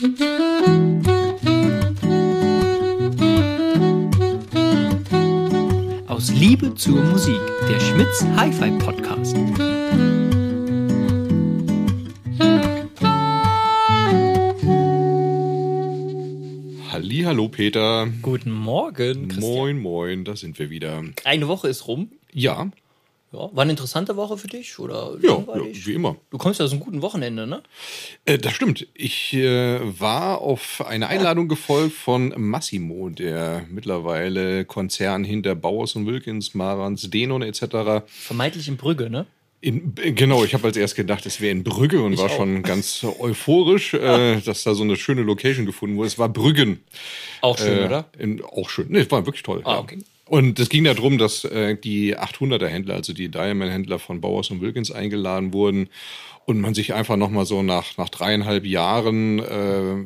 Aus Liebe zur Musik, der Schmitz Hi-Fi Podcast. Hallo Peter. Guten Morgen, Christian. Moin, moin, da sind wir wieder. Eine Woche ist rum. Ja. Ja, war eine interessante Woche für dich oder Ja, ja wie immer. Du kommst ja aus einem guten Wochenende, ne? Äh, das stimmt. Ich äh, war auf eine Einladung gefolgt von Massimo, der mittlerweile Konzern hinter Bauers und Wilkins, Marans, Denon etc. Vermeintlich in Brügge, ne? In, äh, genau, ich habe als erst gedacht, es wäre in Brügge und Ich war auch. schon ganz euphorisch, äh, dass da so eine schöne Location gefunden wurde. Es war Brüggen. Auch schön, Äh, oder? In, auch schön. Nee, es war wirklich toll. Ah, ja. okay. Und es ging darum, dass äh, die 800er Händler, also die Diamond-Händler von Bowers und Wilkins eingeladen wurden und man sich einfach nochmal so nach, nach dreieinhalb Jahren äh,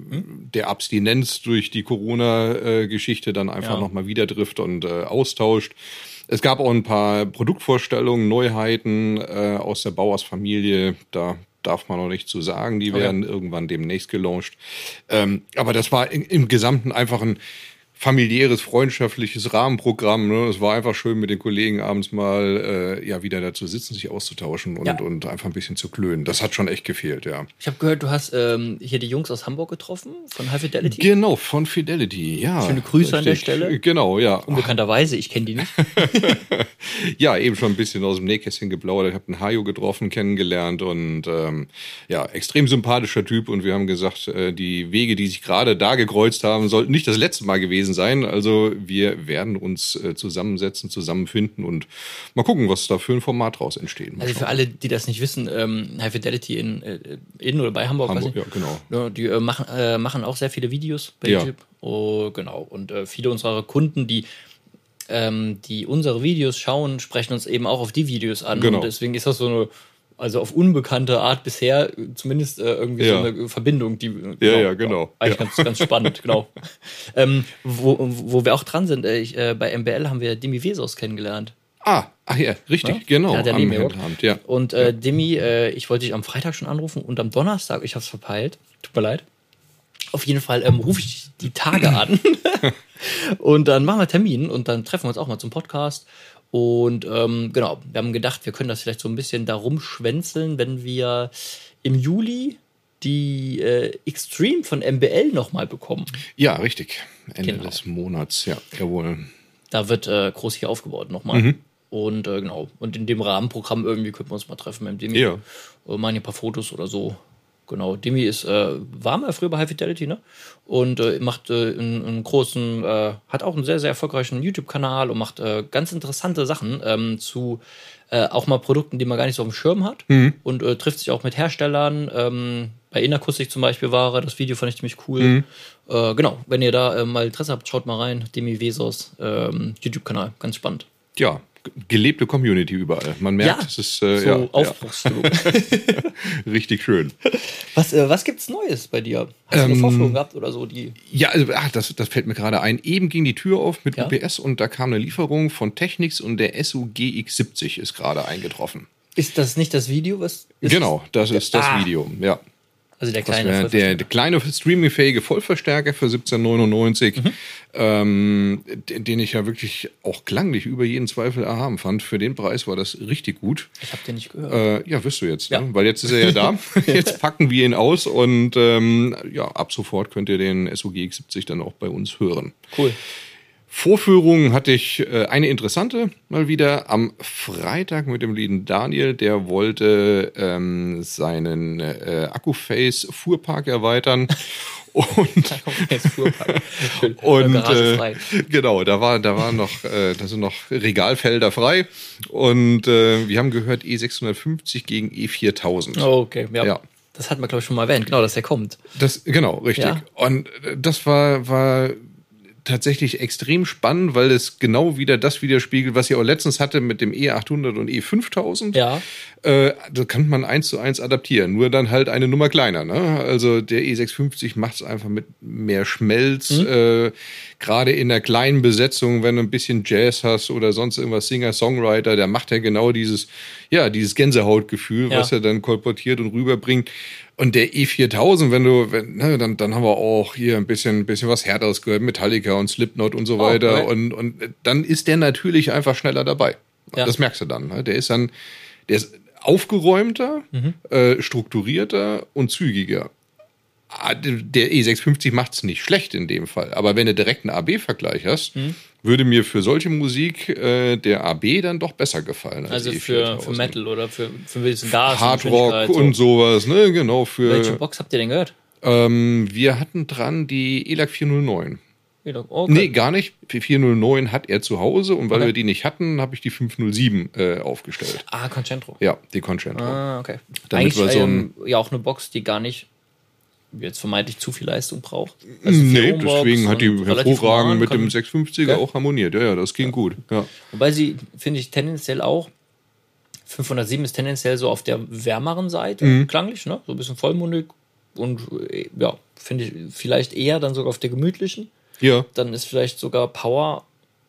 der Abstinenz durch die Corona-Geschichte dann einfach Ja. nochmal wieder trifft und äh, austauscht. Es gab auch ein paar Produktvorstellungen, Neuheiten äh, aus der Bauers-Familie. Da darf man noch nicht zu sagen. Die Okay. werden irgendwann demnächst gelauncht. Ähm, aber das war in, im Gesamten einfach ein familiäres, freundschaftliches Rahmenprogramm. Ne? Es war einfach schön, mit den Kollegen abends mal äh, ja wieder da zu sitzen, sich auszutauschen und, Ja. und einfach ein bisschen zu klönen. Das hat schon echt gefehlt, ja. Ich habe gehört, du hast ähm, hier die Jungs aus Hamburg getroffen, von High Fidelity. Genau, von Fidelity, ja. Schöne Grüße an der Richtig. Stelle. Genau, ja. Unbekannterweise, ich kenne die nicht. Ja, eben schon ein bisschen aus dem Nähkästchen geplaudert. Ich habe einen Hajo getroffen, kennengelernt und ähm, ja, extrem sympathischer Typ. Und wir haben gesagt, äh, die Wege, die sich gerade da gekreuzt haben, sollten nicht das letzte Mal gewesen sein. Also wir werden uns äh, zusammensetzen, zusammenfinden und mal gucken, was da für ein Format draus entsteht. Also für alle, die das nicht wissen, ähm, High Fidelity in, äh, in oder bei Hamburg, Hamburg, ja, genau. Ja, die äh, machen, äh, machen auch sehr viele Videos bei Ja. YouTube. Oh, genau. Und äh, viele unserer Kunden, die, ähm, die unsere Videos schauen, sprechen uns eben auch auf die Videos an. Genau. Und deswegen ist das so eine, also auf unbekannte Art bisher äh, zumindest äh, irgendwie Ja. so eine Verbindung, die Ja, ja, genau. Eigentlich Ja. ganz, ganz spannend, genau. Ähm, wo, wo wir auch dran sind, äh, ich, äh, bei MBL haben wir Demi Vesos kennengelernt. Ah, ach ja, richtig, Ja? genau. Ja, der am. Händleramt, ja. Und äh, Demi, äh, ich wollte dich am Freitag schon anrufen und am Donnerstag, ich habe es verpeilt. Tut mir leid. Auf jeden Fall ähm, rufe ich die Tage an und dann machen wir Termin und dann treffen wir uns auch mal zum Podcast. Und ähm, genau, wir haben gedacht, wir können das vielleicht so ein bisschen darum schwänzeln, wenn wir im Juli die äh, Extreme von MBL nochmal bekommen. Ja, richtig. Ende Genau. des Monats, ja, jawohl. Da wird äh, groß hier aufgebaut nochmal. Und äh, genau, und in dem Rahmenprogramm irgendwie können wir uns mal treffen mit Demi. Ja. Äh, machen ein paar Fotos oder so. Genau, Demi ist, äh, war mal früher bei High Fidelity, ne? Und äh, macht äh, einen, einen großen, äh, hat auch einen sehr, sehr erfolgreichen YouTube-Kanal und macht äh, ganz interessante Sachen ähm, zu äh, auch mal Produkten, die man gar nicht so auf dem Schirm hat. Und äh, trifft sich auch mit Herstellern. Ähm, bei Inakustik zum Beispiel war er, das Video fand ich ziemlich cool. Äh, genau, wenn ihr da mal Interesse habt, schaut mal rein. Demi Vesos ähm, YouTube-Kanal, ganz spannend. Ja, gelebte Community überall. Man merkt, Ja, es ist äh, so ja, ja, Aufbruchsstimmung. richtig schön. was, äh, was gibt's Neues bei dir? Hast du eine Ähm, Vorführung gehabt oder so, die Ja, also, ach, das, das fällt mir gerade ein. Eben ging die Tür auf mit Ja. UPS und da kam eine Lieferung von Technics und der SUGX70 ist gerade eingetroffen. Ist das nicht das Video, was. Ist genau, das ist das Ah. Video. Ja. Also der kleine. der, der kleine streamingfähige Vollverstärker für 1799, Mhm. ähm, den, den ich ja wirklich auch klanglich über jeden Zweifel erhaben fand. Für den Preis war das richtig gut. ich habe den nicht gehört. Äh, ja, wirst du jetzt, Ja. ne? weil jetzt ist er ja da. jetzt packen wir ihn aus und ähm, ja, ab sofort könnt ihr den SUGX70 dann auch bei uns hören. cool. Vorführung hatte ich äh, eine interessante mal wieder am Freitag mit dem lieben Daniel. Der wollte ähm, seinen äh, Akkuface Fuhrpark erweitern. Und und äh, genau, da war da war noch äh, da sind noch Regalfelder frei und äh, wir haben gehört E650 gegen E4000. Oh, okay, ja. Ja. Das hat man, glaube ich, schon mal erwähnt, genau, dass der kommt. Das genau, richtig. Ja. Und äh, das war war tatsächlich extrem spannend, weil es genau wieder das widerspiegelt, was ich auch letztens hatte mit dem E800 und E5000. Ja. Äh, das kann man eins zu eins adaptieren, nur dann halt eine Nummer kleiner. Ne? Also der E650 macht es einfach mit mehr Schmelz, äh, gerade in der kleinen Besetzung, wenn du ein bisschen Jazz hast oder sonst irgendwas Singer-Songwriter, der macht ja genau dieses, ja, dieses Gänsehautgefühl, Ja. was er dann kolportiert und rüberbringt. Und der E4000, wenn du, wenn, ne, dann, dann haben wir auch hier ein bisschen, bisschen was härteres gehört, Metallica und Slipknot und so weiter. okay. Und, und dann ist der natürlich einfach schneller dabei. Ja. Das merkst du dann. Ne? Der ist dann, der ist aufgeräumter, äh, strukturierter und zügiger. Ah, Der E650 macht's nicht schlecht in dem Fall. Aber wenn du direkt einen AB-Vergleich hast, würde mir für solche Musik äh, der AB dann doch besser gefallen. Als Also für, E4000. für Metal oder für, für ein bisschen Gas. Hardrock Geschwindigkeit, und sowas, ne? Genau, Welche für. Box habt ihr denn gehört? Ähm, wir hatten dran die ELAC 409. Okay. Nee, gar nicht. Die 409 hat er zu Hause und weil Okay. wir die nicht hatten, habe ich die 507 äh, aufgestellt. Ah, Concentro. Ja, die Concerto. Ah, okay. Damit Eigentlich so ähm, ja auch eine Box, die gar nicht jetzt vermeintlich zu viel Leistung braucht. Also nee, deswegen hat die hervorragend mit dem 650er Gell? auch harmoniert. Ja, ja, das ging gut. Ja. Wobei sie, finde ich, tendenziell auch 507 ist tendenziell so auf der wärmeren Seite, Mhm. klanglich, ne? So ein bisschen vollmundig und äh, ja, finde ich vielleicht eher dann sogar auf der gemütlichen. Ja. Dann ist vielleicht sogar Power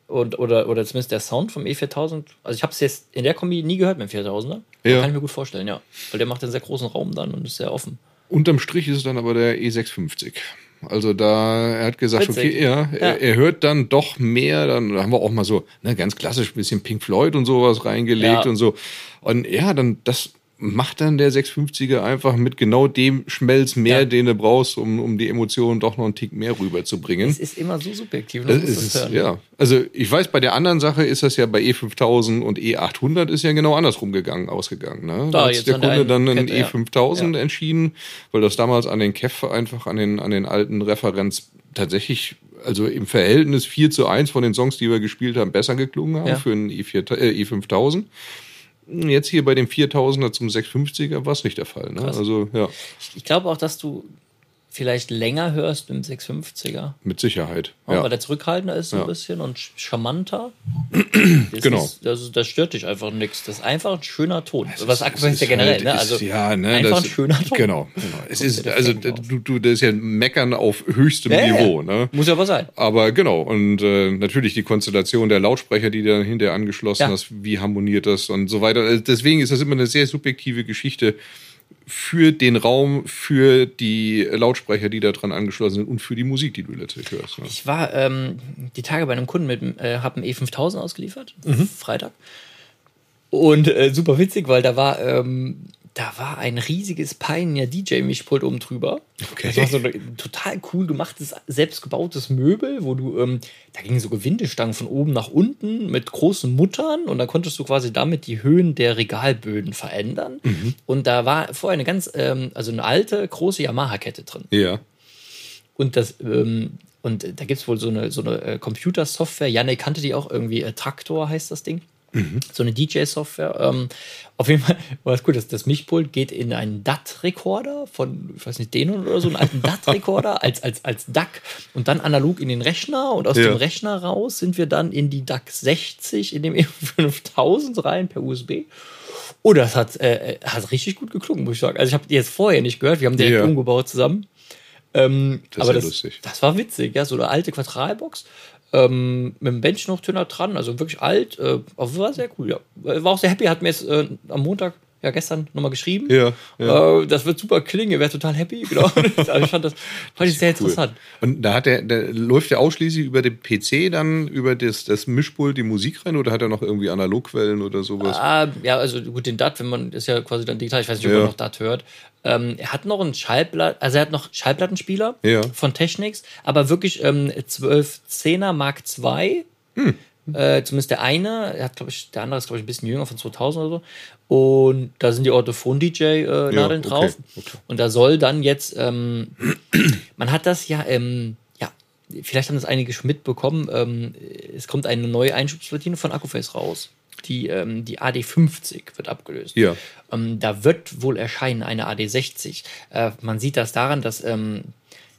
und, oder, oder zumindest der Sound vom E4000. Also ich habe es jetzt in der Kombi nie gehört mit dem 4000er. Ja. Kann ich mir gut vorstellen, ja. Weil der macht einen sehr großen Raum dann und ist sehr offen. Unterm Strich ist es dann aber der E650. Also da, er hat gesagt, Witzig. okay, ja, Ja. Er, er hört dann doch mehr, dann haben wir auch mal so, ne, ganz klassisch ein bisschen Pink Floyd und sowas reingelegt Ja. und so. Und ja, dann, das macht dann der 650er einfach mit genau dem Schmelz mehr, Ja. den du brauchst, um, um die Emotionen doch noch einen Tick mehr rüberzubringen. Es ist immer so subjektiv. Das ist es, hören. ja. Also ich weiß, bei der anderen Sache ist das ja bei E5000 und E800 ist ja genau andersrum gegangen, ausgegangen. Ne? Da, Da hat der Kunde dann einen einen Kette, ja. E5000 entschieden, weil das damals an den KEF einfach an den, an den alten Referenz tatsächlich, also im Verhältnis 4 zu 1 von den Songs, die wir gespielt haben, besser geklungen haben Ja. für einen E4, äh, E5000. Jetzt hier bei dem 4000er zum 650er war es nicht der Fall. Ne? Also ja, Ich glaube auch, dass du vielleicht länger hörst dem 650er. mit Sicherheit. Ja. Ja. Weil der zurückhaltender ist so ein Ja. bisschen und charmanter. Das Genau. Ist, das, das stört dich einfach nichts. Das ist einfach ein schöner Ton. Was Es aktuell ist ja ist generell, halt- ne? ist- Also ja, ne, einfach das- ein schöner Ton. Genau, genau. Es ist, also du, du, das ist ja Meckern auf höchstem Ja, ja. Niveau, ne? Muss ja aber sein. Aber genau, und äh, natürlich die Konstellation der Lautsprecher, die dann hinterher angeschlossen Ja. hast, wie harmoniert das und so weiter. Also Deswegen ist das immer eine sehr subjektive Geschichte für den Raum, für die Lautsprecher, die da dran angeschlossen sind und für die Musik, die du letztlich hörst. Ne? Ich war ähm, die Tage bei einem Kunden mit, dem, äh, habe einen E5000 ausgeliefert, Mhm. Freitag. Und äh, super witzig, weil da war, ähm, da war ein riesiges Pioneer DJ-Mischpult oben drüber. Okay. Das war so ein total cool gemachtes, selbstgebautes Möbel, wo du, ähm, da gingen so Gewindestangen von oben nach unten mit großen Muttern und da konntest du quasi damit die Höhen der Regalböden verändern. Mhm. Und da war vorher eine ganz, ähm, also eine alte, große Yamaha-Kette drin. Ja. Und das, ähm, und da gibt es wohl so eine, so eine äh, Computersoftware. Janik kannte die auch irgendwie, äh, Traktor heißt das Ding. So eine DJ-Software. Ähm, auf jeden Fall war es gut, das, das Mischpult geht in einen DAT-Rekorder von, ich weiß nicht, Denon oder so, einen alten DAT-Rekorder als, als, als DAC und dann analog in den Rechner und aus Ja. dem Rechner raus sind wir dann in die DAC 60 in dem E5000 rein per USB. Oh, das hat, äh, hat richtig gut geklungen, muss ich sagen. Also ich habe die jetzt vorher nicht gehört, wir haben direkt Ja. umgebaut zusammen. Ähm, Das ist aber ja das, lustig. das war witzig, ja, so eine alte Quadralbox ähm, mit einem Bändchenhochtöner dran, also wirklich alt, äh, war sehr cool, ja. War auch sehr happy, hat mir jetzt äh, am Montag, ja gestern nochmal geschrieben. Ja, Äh, das wird super klingen, wärt total happy, genau. also ich fand das, fand ich sehr Cool. interessant. Und da hat der läuft der ausschließlich über den PC dann über das, das Mischpult die Musik rein oder hat er noch irgendwie Analogquellen oder sowas? Ah, ja, also gut, den DAT, wenn man ist ja quasi dann digital, ich weiß nicht, ob Ja. man noch DAT hört. Ähm, er hat noch einen Schallplatten, also er hat noch Schallplattenspieler Ja. von Technics, aber wirklich ähm, 1210er Mark II. Hm. Äh, zumindest der eine, hat, glaube ich, der andere ist, glaube ich, ein bisschen jünger, von 2000 oder so. Und da sind die Orthophon-DJ-Nadeln okay, drauf. okay. Und da soll dann jetzt, ähm, man hat das ja, ähm, ja, vielleicht haben das einige schon mitbekommen, ähm, es kommt eine neue Einschubsplatine von Accuface raus. Die, ähm, die AD50 wird abgelöst. Ja. Ähm, da wird wohl erscheinen eine AD60. Äh, man sieht das daran, dass, ähm,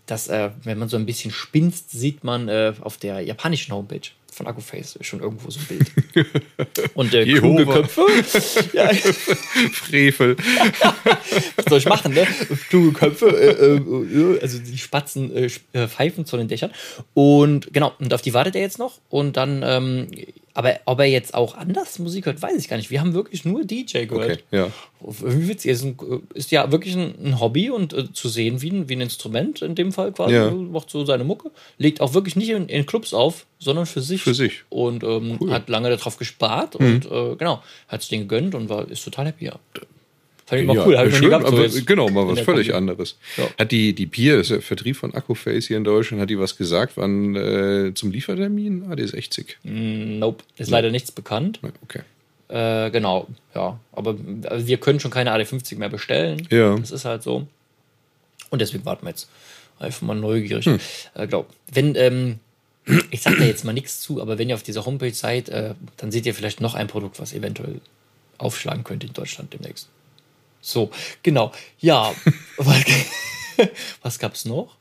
dass äh, wenn man so ein bisschen spinst, sieht man äh, auf der japanischen Homepage von Accuface schon irgendwo so ein Bild. Und äh, Jehova. kluge Köpfe. ja, Frevel. was soll ich machen, ne? Kluge Köpfe, äh, äh, also die Spatzen äh, äh, pfeifen zu den Dächern. Und genau, und auf die wartet er jetzt noch. Und dann ähm, Aber ob er jetzt auch anders Musik hört, weiß ich gar nicht. Wir haben wirklich nur DJ gehört. Okay, ja. Wie witzig. Ist, ein, ist ja wirklich ein, ein Hobby und äh, zu sehen wie ein, wie ein Instrument in dem Fall quasi. Ja. Macht so seine Mucke. Legt auch wirklich nicht in, in Clubs auf, sondern für sich. Für sich. Und ähm, Cool. Mhm. hat lange darauf gespart und äh, genau, hat es den gegönnt und war, ist total happy. Ja. Fand ich mal cool. Hab ich schön, gehabt, so aber genau, mal was völlig Kombi. anderes. Ja. Hat die, die das ist der Vertrieb von Akkuface hier in Deutschland, hat die was gesagt, wann äh, zum Liefertermin? Ah, der ist 60. Nope, ist leider nichts bekannt. Okay. Äh, genau, ja. Aber also wir können schon keine AD50 mehr bestellen. Ja. Das ist halt so. Und deswegen warten wir jetzt. Einfach mal neugierig. Hm. Äh, glaub, wenn, ähm, ich sag da jetzt mal nichts zu, aber wenn ihr auf dieser Homepage seid, äh, dann seht ihr vielleicht noch ein Produkt, was eventuell aufschlagen könnte in Deutschland demnächst. So, genau. Ja, was, was gab's noch?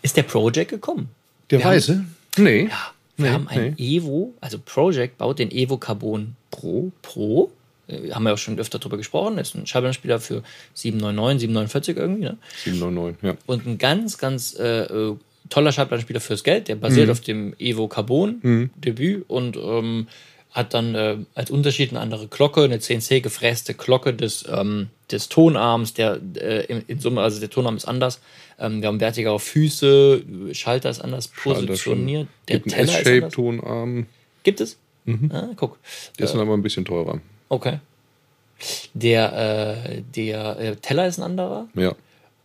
Ist der Project gekommen? Der Wir haben- Weiße? Nee. Ja, wir Nee, haben ein Evo, also Project baut den Evo Carbon Pro. Pro. Äh, haben wir auch schon öfter drüber gesprochen. Ist ein Schallplattenspieler für 799, 749 irgendwie. Ne? 799, ja. Und ein ganz, ganz äh, toller Schallplattenspieler fürs Geld. Der basiert auf dem Evo Carbon Debüt und ähm, hat dann äh, als Unterschied eine andere Glocke, eine CNC gefräste Glocke des, ähm, des Tonarms, der äh, in, in Summe, also der Tonarm ist anders. Ähm, wir haben wertigere Füße, Schalter ist anders positioniert. Der Gibt Teller. S-Shape-Tonarm. Gibt es? Ah, guck. Der ist dann aber ein bisschen teurer. Okay. Der, äh, der äh, Teller ist ein anderer. Ja.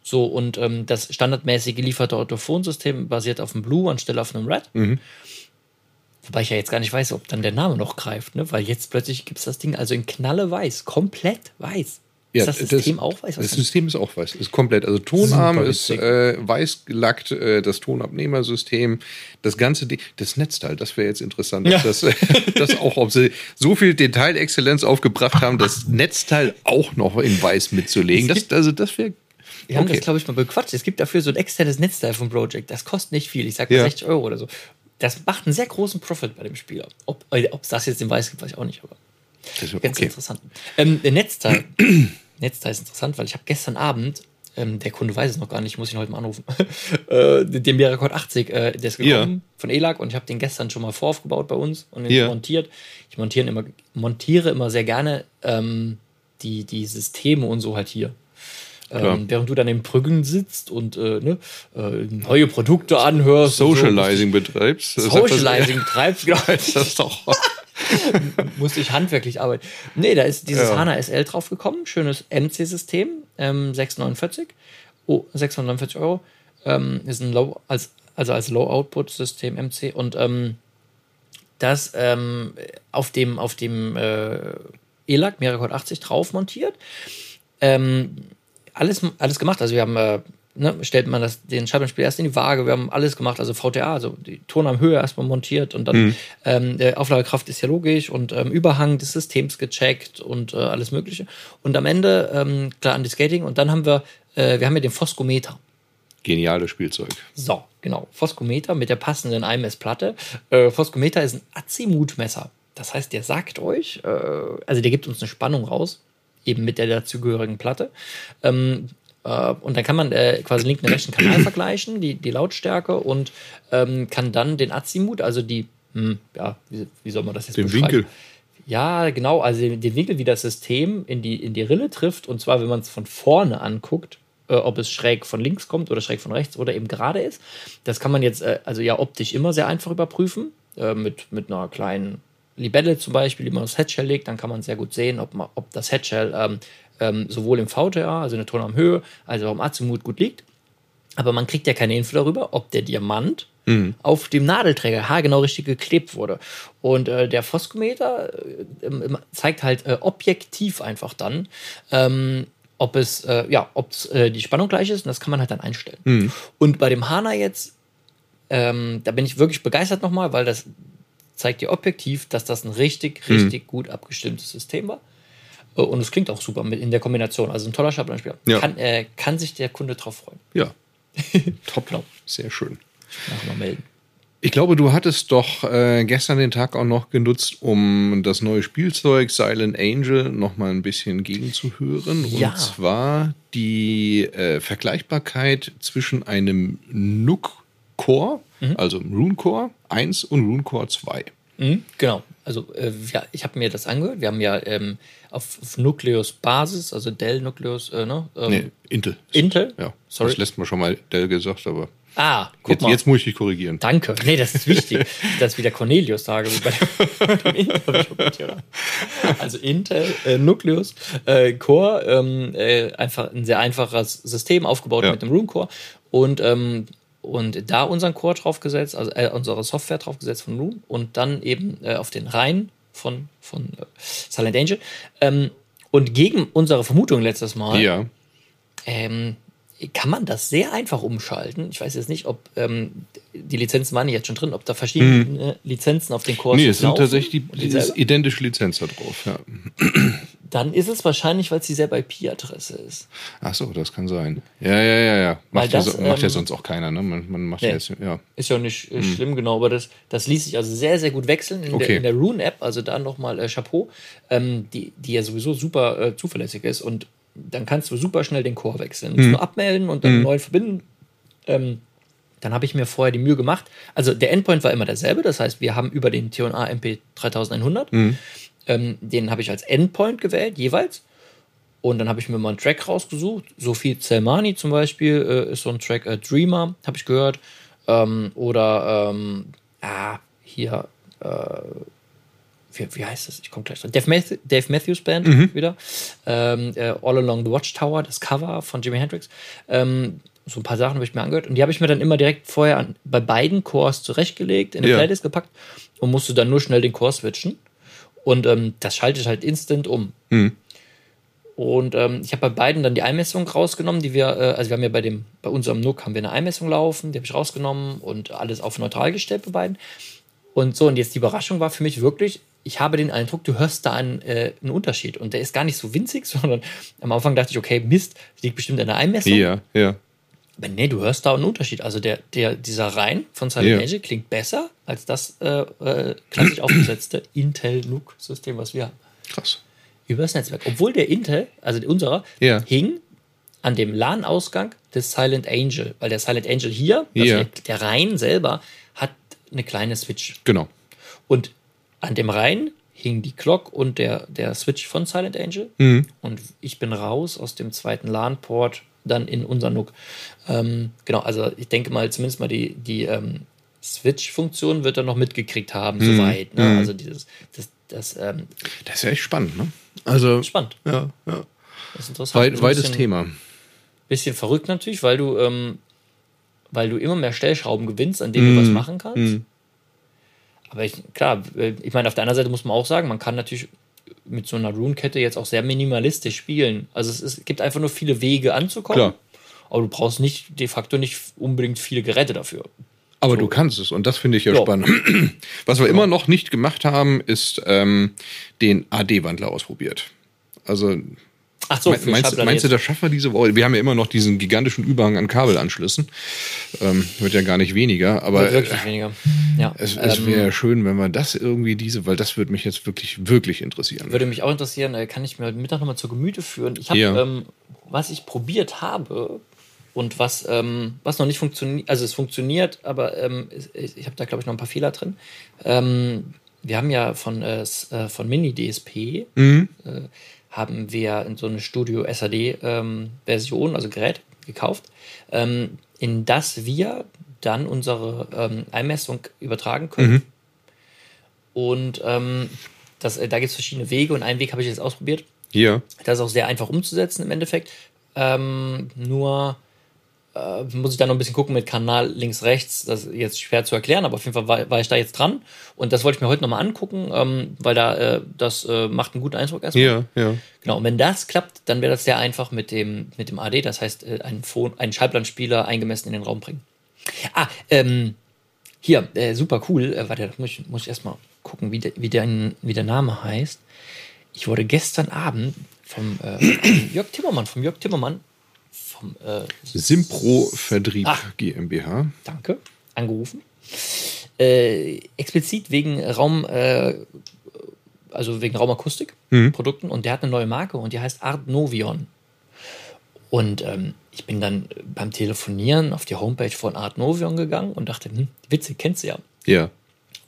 So, und ähm, das standardmäßig gelieferte Autophonsystem basiert auf dem Blue anstelle auf einem Red. Mhm. Wobei ich ja jetzt gar nicht weiß, ob dann der Name noch greift, ne? Weil jetzt plötzlich gibt es das Ding also in Knalle weiß, komplett weiß. Ja, ist das System auch weiß? Das System ist auch weiß. Ist komplett. Also Tonarm ist äh, weiß gelackt, äh, das Tonabnehmersystem, das ganze Ding, das Netzteil, das wäre jetzt interessant. Ja. Das, das auch, ob sie so viel Detailexzellenz aufgebracht haben, das Netzteil auch noch in weiß mitzulegen. Das, also das wäre. Wir haben Okay. das, glaube ich, mal bequatscht. Es gibt dafür so ein externes Netzteil vom Project. Das kostet nicht viel. Ich sag mal Ja. 60 Euro oder so. Das macht einen sehr großen Profit bei dem Spieler. Ob es das jetzt im Weiß gibt, weiß ich auch nicht. Aber Das wär ganz okay. interessant. Ähm, der Netzteil. Netzteil ist interessant, weil ich habe gestern Abend, ähm, der Kunde weiß es noch gar nicht, ich muss ihn heute mal anrufen, äh, den Miracord 80, äh, der ist gekommen Ja. von ELAG und ich habe den gestern schon mal voraufgebaut bei uns und ihn Ja. montiert. Ich montiere immer, montiere immer sehr gerne ähm, die, die Systeme und so halt hier. Ähm, während du dann im Brüggen sitzt und äh, ne, äh, neue Produkte anhörst. und so, Socializing betreibst. Socializing betreibst, genau. Das ist doch. musste ich handwerklich arbeiten. Nee, da ist dieses Ja. HANA SL draufgekommen. Schönes MC-System, ähm, 649. Oh, 649 Euro. Ähm, ist ein Low, als, also als Low-Output-System MC. Und ähm, das ähm, auf dem, auf dem äh, ELAC Miracord 80 drauf montiert. Ähm, alles, alles gemacht. Also wir haben, äh, ne, stellt man das, den Schallplattenspieler erst in die Waage, wir haben alles gemacht, also VTA, also die Tonarmhöhe erstmal montiert und dann ähm, der Auflagekraft ist ja logisch und ähm, Überhang des Systems gecheckt und äh, alles mögliche. Und am Ende, ähm, klar, an die Skating und dann haben wir, äh, wir haben ja den Foskometer. Geniales Spielzeug. So, genau. Foskometer mit der passenden IMS-Platte. Äh, Foskometer ist ein Azimutmesser. Das heißt, der sagt euch, äh, also der gibt uns eine Spannung raus, eben mit der dazugehörigen Platte. Ähm, äh, und dann kann man äh, quasi linken und rechten Kanal vergleichen, die, die Lautstärke, und ähm, kann dann den Azimut, also die, hm, ja, wie, wie soll man das jetzt Den beschreiben? Winkel. Ja, genau, also den den Winkel, wie das System in die, in die Rille trifft, und zwar, wenn man es von vorne anguckt, äh, ob es schräg von links kommt oder schräg von rechts oder eben gerade ist. Das kann man jetzt, äh, also ja, optisch immer sehr einfach überprüfen, äh, mit, mit einer kleinen Libelle zum Beispiel, die man aufs Headshell legt, dann kann man sehr gut sehen, ob, man, ob das Headshell ähm, ähm, sowohl im VTA, also in der Tonarmhöhe, als auch im Azimut gut liegt. Aber man kriegt ja keine Info darüber, ob der Diamant auf dem Nadelträger haargenau richtig geklebt wurde. Und äh, der Foskometer äh, zeigt halt äh, objektiv einfach dann, ähm, ob es, äh, ja, ob äh, die Spannung gleich ist und das kann man halt dann einstellen. Und bei dem Hana jetzt, ähm, da bin ich wirklich begeistert nochmal, weil das zeigt dir objektiv, dass das ein richtig, richtig gut abgestimmtes System war. Äh, Und es klingt auch super mit in der Kombination. Also ein toller Schablonenspieler. Ja. Kann, äh, kann sich der Kunde drauf freuen. Ja. Top. Genau. Sehr schön. Nachher mal melden. Ich glaube, du hattest doch äh, gestern den Tag auch noch genutzt, um das neue Spielzeug Silent Angel noch mal ein bisschen gegenzuhören. Ja. Und zwar die äh, Vergleichbarkeit zwischen einem Nook Core, also Rune Core 1 und Rune Core 2. Mhm, genau. Also äh, ja, ich habe mir das angehört. Wir haben ja ähm, auf, auf Nucleus-Basis, also Dell Nucleus, äh, ne? Ähm, Nee, Intel. Intel? Ja, Sorry. das lässt man schon mal Dell gesagt, aber Ah, guck jetzt, mal. jetzt muss ich dich korrigieren. Danke. Nee, das ist wichtig, dass ich wieder Cornelius sage, wie bei dem Intel. Also Intel, äh, Nucleus, äh, Core, ähm, äh, einfach ein sehr einfaches System aufgebaut Ja. mit dem Room Core und ähm, und da unseren Core draufgesetzt, also äh, unsere Software draufgesetzt von Room und dann eben äh, auf den Reihen von, von äh, Silent Angel. Ähm, und gegen unsere Vermutung letztes Mal Ja. ähm, kann man das sehr einfach umschalten. Ich weiß jetzt nicht, ob ähm, die Lizenzen waren jetzt schon drin, ob da verschiedene Lizenzen auf den Kurs Nee, es sind tatsächlich die, die identische Lizenz da drauf. Ja. Dann ist es wahrscheinlich, weil es dieselbe IP-Adresse ist. Ach so, das kann sein. Ja, ja, ja, ja. Macht, ja, das, so, macht ja ähm, sonst auch keiner, ne? Man, man macht Nee. ja jetzt, ja. Ist ja auch nicht äh, schlimm, genau, aber das, das ließ sich also sehr, sehr gut wechseln in, der, Okay. in der Rune-App. Also da nochmal äh, Chapeau, ähm, die, die ja sowieso super äh, zuverlässig ist. Und dann kannst du super schnell den Core wechseln. Musst nur abmelden und dann neu verbinden. Ähm, dann habe ich mir vorher die Mühe gemacht. Also der Endpoint war immer derselbe. Das heißt, wir haben über den T&A MP 3100, ähm, den habe ich als Endpoint gewählt, jeweils. Und dann habe ich mir mal einen Track rausgesucht. Sophie Zelmani zum Beispiel äh, ist so ein Track, äh, Dreamer, habe ich gehört. Ähm, oder ähm, ah, hier, äh, wie, wie heißt das? Ich komme gleich drauf. Dave, Matthew, Dave Matthews Band wieder. Ähm, äh, All Along the Watchtower, das Cover von Jimi Hendrix. Ähm, so ein paar Sachen habe ich mir angehört. Und die habe ich mir dann immer direkt vorher an, bei beiden Chors zurechtgelegt, in eine Ja. Playlist gepackt und musste dann nur schnell den Chor switchen. Und ähm, das schalte ich halt instant um. Und ähm, ich habe bei beiden dann die Einmessung rausgenommen, die wir, äh, also wir haben ja bei dem, bei unserem NUC haben wir eine Einmessung laufen, die habe ich rausgenommen und alles auf neutral gestellt bei beiden. Und so, und jetzt die Überraschung war für mich wirklich, ich habe den Eindruck, du hörst da einen, äh, einen Unterschied. Und der ist gar nicht so winzig, sondern am Anfang dachte ich, okay, Mist, liegt bestimmt an der Einmessung. Ja, ja. Aber nee, du hörst da einen Unterschied. Also der, der, dieser Reihen von Silent Ja. Angel klingt besser als das äh, äh, klassisch aufgesetzte Intel NUC-System, was wir haben. Krass. Übers Netzwerk. Obwohl der Intel, also unserer, Ja. hing an dem LAN-Ausgang des Silent Angel. Weil der Silent Angel hier, also Ja. der, der Reihen selber, hat eine kleine Switch. Genau. Und an dem Reihen hing die Clock und der, der Switch von Silent Angel. Mhm. Und ich bin raus aus dem zweiten LAN-Port dann in unser NUC. Ähm, genau, also ich denke mal, zumindest mal die, die ähm, Switch-Funktion wird er noch mitgekriegt haben, Mhm. soweit. Ne? Also dieses, das, das ähm, Das ist ja echt spannend, ne? Also, spannend. ja, ja. Das ist interessant. Weit, So ein weites bisschen- Thema. Bisschen verrückt natürlich, weil du, ähm, weil du immer mehr Stellschrauben gewinnst, an denen du was Mhm. machen kannst. Aber ich, klar, äh, ich meine, auf der anderen Seite muss man auch sagen, man kann natürlich mit so einer Rune-Kette jetzt auch sehr minimalistisch spielen. Also es, ist, es gibt einfach nur viele Wege anzukommen. Klar. Aber du brauchst nicht de facto nicht unbedingt viele Geräte dafür. Aber du kannst es und das finde ich ja, Ja. spannend. Was wir immer noch nicht gemacht haben, ist ähm, den AD-Wandler ausprobiert. Also Ach so, Me- meinst, meinst du, das schaffen wir diese Woche? Wir haben ja immer noch diesen gigantischen Überhang an Kabelanschlüssen. Ähm, wird ja gar nicht weniger, aber Wird wirklich weniger. Ja. es, es Ähm, wäre schön, wenn wir das irgendwie diese, weil das würde mich jetzt wirklich, wirklich interessieren. Würde mich auch interessieren, äh, kann ich mir heute Mittag nochmal zur Gemüte führen. Ich habe, Ja. ähm, was ich probiert habe und was, ähm, was noch nicht funktioniert, also es funktioniert, aber ähm, ich, ich habe da, glaube ich, noch ein paar Fehler drin. Ähm, wir haben ja von, äh, äh, von Mini DSP, äh, haben wir in so eine Studio SAD-Version, also Gerät, gekauft, ähm, in das wir dann unsere ähm, Einmessung übertragen können. Und ähm, das, äh, da gibt es verschiedene Wege und einen Weg habe ich jetzt ausprobiert. Hier, Das ist auch sehr einfach umzusetzen im Endeffekt. Ähm, nur äh, muss ich da noch ein bisschen gucken mit Kanal links, rechts. Das ist jetzt schwer zu erklären, aber auf jeden Fall war, war ich da jetzt dran. Und das wollte ich mir heute nochmal angucken, ähm, weil da äh, das äh, macht einen guten Eindruck erstmal. hier, ja. Genau, und wenn das klappt, dann wäre das sehr einfach mit dem, mit dem AD, das heißt, äh, einen, Phone, einen Schallplattenspieler eingemessen in den Raum bringen. Ah, ähm, hier, äh, super cool. Äh, warte, da muss ich, muss ich erstmal gucken, wie der, wie, der, wie der Name heißt. Ich wurde gestern Abend vom äh, Jörg Timmermann, vom Jörg Timmermann, vom, äh, Simpro Vertrieb Ah. GmbH. danke, angerufen. Äh, explizit wegen Raum, äh, also wegen Raumakustik Produkten und der hat eine neue Marke und die heißt Art Novion. Und ähm, ich bin dann beim Telefonieren auf die Homepage von Art Novion gegangen und dachte, hm, witzig, kennst du ja. Ja.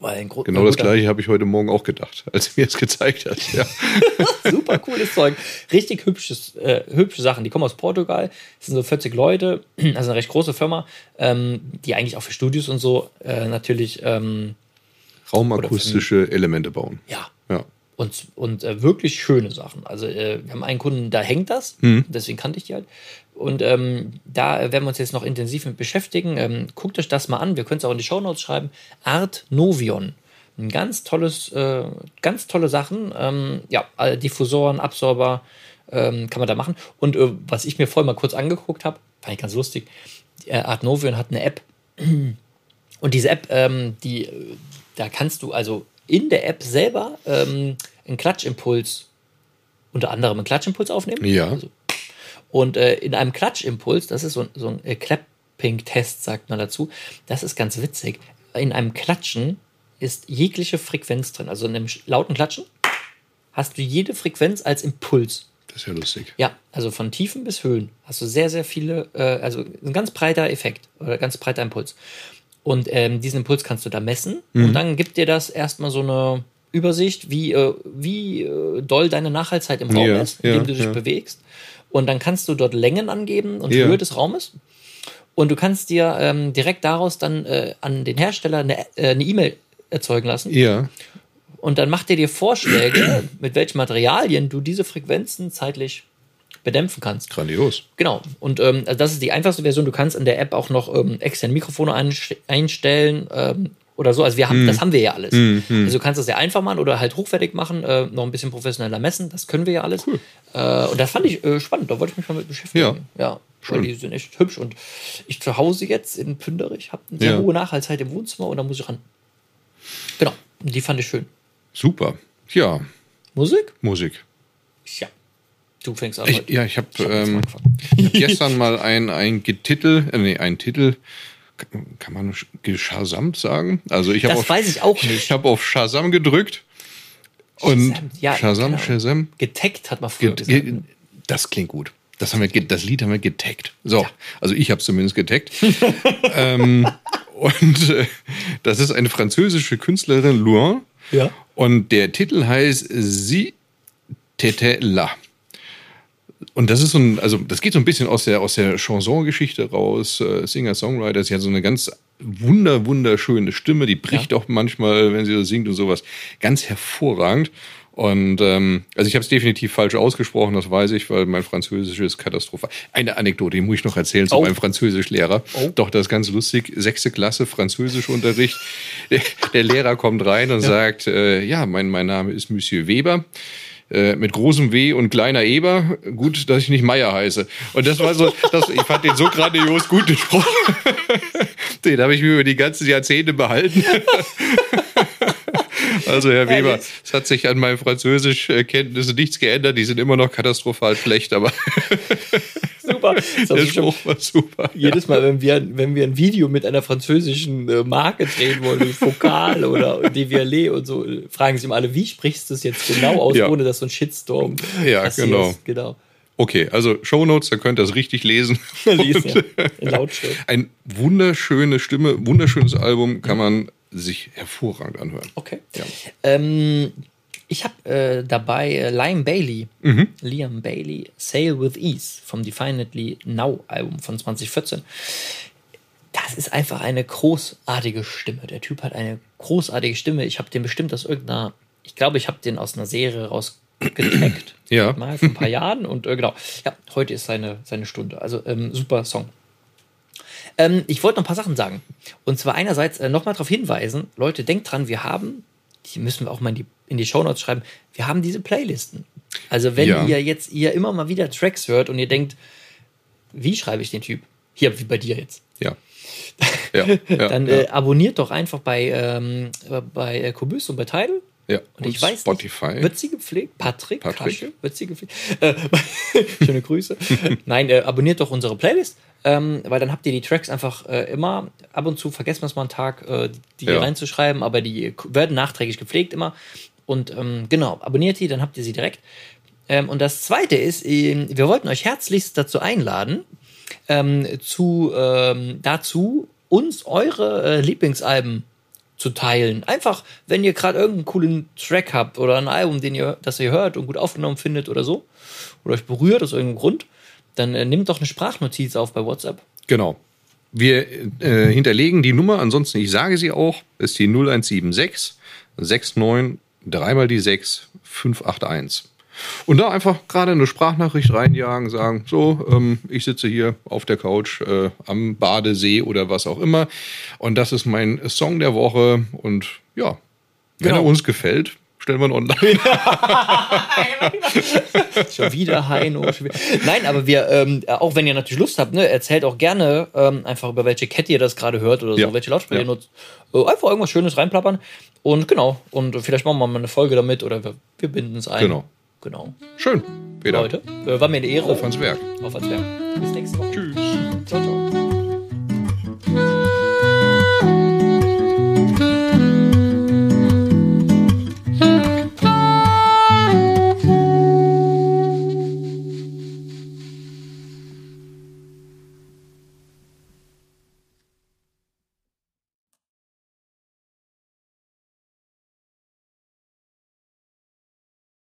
Weil ein gro- Genau das gleiche habe ich heute Morgen auch gedacht, als mir es gezeigt hast. Ja. Super cooles Zeug. Richtig hübsches, äh, hübsche Sachen. Die kommen aus Portugal. Das sind so 40 Leute. Also eine recht große Firma, ähm, die eigentlich auch für Studios und so äh, natürlich, ähm, Raumakustische Elemente bauen. ja, Ja. und, und äh, wirklich schöne Sachen. Also äh, wir haben einen Kunden, da hängt das, Mhm. deswegen kannte ich die halt. Und ähm, da werden wir uns jetzt noch intensiv mit beschäftigen. Ähm, guckt euch das mal an, wir können es auch in die Shownotes schreiben. Art Novion. Ein ganz tolles, äh, ganz tolle Sachen. Ähm, ja, Diffusoren, Absorber ähm, kann man da machen. Und äh, was ich mir vorhin mal kurz angeguckt habe, fand ich ganz lustig. Äh, Art Novion hat eine App. Und diese App, ähm, die, äh, da kannst du also in der App selber ähm, einen Klatschimpuls, unter anderem einen Klatschimpuls aufnehmen. Ja. Also, und äh, in einem Klatschimpuls, das ist so, ein- so ein äh, Clapping-Test, sagt man dazu, das ist ganz witzig. In einem Klatschen ist jegliche Frequenz drin. Also in einem lauten Klatschen hast du jede Frequenz als Impuls. Das ist ja lustig. Ja, also von Tiefen bis Höhen hast du sehr, sehr viele, äh, also ein ganz breiter Effekt oder ganz breiter Impuls. Und ähm, diesen Impuls kannst du da messen und dann gibt dir das erstmal so eine Übersicht, wie, äh, wie äh, doll deine Nachhaltigkeit im Raum Ja, ist, indem ja, du dich ja. bewegst. Und dann kannst du dort Längen angeben und Ja. Höhe des Raumes. Und du kannst dir ähm, direkt daraus dann äh, an den Hersteller eine äh, E-Mail erzeugen lassen. Ja. Und dann macht er dir Vorschläge, mit welchen Materialien du diese Frequenzen zeitlich bedämpfen kannst. Grandios. Genau. Und ähm, also das ist die einfachste Version. Du kannst in der App auch noch ähm, externe Mikrofone einst- einstellen ähm, oder so. Also wir haben, das haben wir ja alles. Also du kannst das ja einfach machen oder halt hochwertig machen, äh, noch ein bisschen professioneller messen. Das können wir ja alles. Cool. Äh, und das fand ich äh, spannend. Da wollte ich mich mal mit beschäftigen. Ja. Weil Schön. die sind echt hübsch. Und ich zu Hause jetzt in Pünderich habe eine sehr Ja. hohe Nachhaltigkeit im Wohnzimmer und da muss ich ran. Genau. Und die fand ich schön. Super. Ja, Musik? Musik. Ja. Du fängst an. Ich, ja, ich habe ähm, hab gestern mal ein, ein Getitel, äh, nee, ein Titel, kann man geschasamt sagen? Also ich habe auf, weiß ich auch nicht. Ich habe auf Shazam gedrückt und Shazam, ja, Shazam. Shazam. Getaggt hat man früher Ge- gesagt. ge- Das klingt gut. Das, haben wir, das Lied haben wir getaggt. So, also ich habe es zumindest getaggt. ähm, und äh, das ist eine französische Künstlerin, Luan. Ja. Und der Titel heißt Sie Tete la. Und das ist so ein, also das geht so ein bisschen aus der, aus der Chanson-Geschichte raus, äh, Singer-Songwriter. Sie hat so eine ganz wunder, wunderschöne Stimme, die bricht auch manchmal, wenn sie so singt und sowas, ganz hervorragend. Und ähm, also ich habe es definitiv falsch ausgesprochen, das weiß ich, weil mein Französisch ist katastrophal. Eine Anekdote, die muss ich noch erzählen zu Oh. meinem Französischlehrer. Oh. Doch, das ist ganz lustig. Sechste Klasse Französischunterricht. Der, der Lehrer kommt rein und sagt, äh, ja, mein, mein Name ist Monsieur Weber. Äh, mit großem W und kleiner Eber. Gut, dass ich nicht Meier heiße. Und das war so, das, ich fand den so grandios gut gesprochen. Den habe ich mir über die ganzen Jahrzehnte behalten. Also Herr Weber, Herrlich. es hat sich an meinen Französischkenntnissen nichts geändert. Die sind immer noch katastrophal schlecht, aber Super. Das der Spruch war super. jedes Mal, wenn wir, wenn wir ein Video mit einer französischen äh, Marke drehen wollen, wie Fokal oder Devialet und so, äh, fragen sie immer alle, wie sprichst du es jetzt genau aus, Ja. ohne dass so ein Shitstorm Ja, genau. genau. Okay, also Shownotes, da könnt ihr es richtig lesen. Lesen, ja. In Lautschrift. Ein wunderschöne Stimme, wunderschönes Album, kann man sich hervorragend anhören. Okay. Ja. Ähm, ich habe äh, dabei äh, Liam Bailey, Mhm. Liam Bailey, Sail with Ease vom Definitely Now Album von 2014. Das ist einfach eine großartige Stimme. Der Typ hat eine großartige Stimme. Ich habe den bestimmt aus irgendeiner, ich glaube, ich habe den aus einer Serie rausgetaggt. Ja. Mal vor ein paar Jahren und äh, genau. Ja, heute ist seine, seine Stunde. Also ähm, super Song. Ähm, ich wollte noch ein paar Sachen sagen. Und zwar einerseits äh, nochmal darauf hinweisen, Leute, denkt dran, wir haben, die müssen wir auch mal in die, in die Shownotes schreiben, wir haben diese Playlisten. Also wenn Ja. ihr jetzt ihr immer mal wieder Tracks hört und ihr denkt, wie schreibe ich den Typ? Hier, wie bei dir jetzt. Ja. Ja, ja, Dann Äh, abonniert doch einfach bei, ähm, äh, bei äh, Kobus und bei Tidal. ja. Und, ich weiß Spotify. nicht, wird sie gepflegt? Patrick, Patrick. Kasche, wird sie gepflegt? Äh, schöne Grüße. Nein, äh, abonniert doch unsere Playlist, ähm, weil dann habt ihr die Tracks einfach äh, immer, ab und zu vergessen wir es mal einen Tag, äh, die Ja. reinzuschreiben, aber die werden nachträglich gepflegt immer. Und ähm, genau, abonniert die, dann habt ihr sie direkt. Ähm, und das zweite ist, ähm, wir wollten euch herzlichst dazu einladen, ähm, zu, ähm, dazu, uns eure äh, Lieblingsalben zu teilen. Einfach, wenn ihr gerade irgendeinen coolen Track habt oder ein Album, den ihr, das ihr hört und gut aufgenommen findet oder so, oder euch berührt aus irgendeinem Grund, dann äh, nehmt doch eine Sprachnotiz auf bei WhatsApp. Genau. Wir äh, hinterlegen die Nummer, ansonsten, ich sage sie auch, ist die 0176 69 dreimal die 6 581. Und da einfach gerade eine Sprachnachricht reinjagen, sagen, so, ähm, ich sitze hier auf der Couch äh, am Badesee oder was auch immer. Und das ist mein Song der Woche. Und ja, wenn Genau. er uns gefällt, stellen wir ihn online. Schon wieder Heino. Schon wieder. Nein, aber wir, ähm, auch wenn ihr natürlich Lust habt, ne, erzählt auch gerne ähm, einfach über welche Kette ihr das gerade hört oder so, Ja. welche Lautsprecher Ja. ihr nutzt. Äh, einfach irgendwas Schönes reinplappern. Und genau, und vielleicht machen wir mal eine Folge damit oder wir, wir binden es ein. Genau. Genau. Schön. Peter. Leute, äh, war mir eine Ehre. Auf ans Werk. Auf ans Werk. Bis nächste Woche. Tschüss.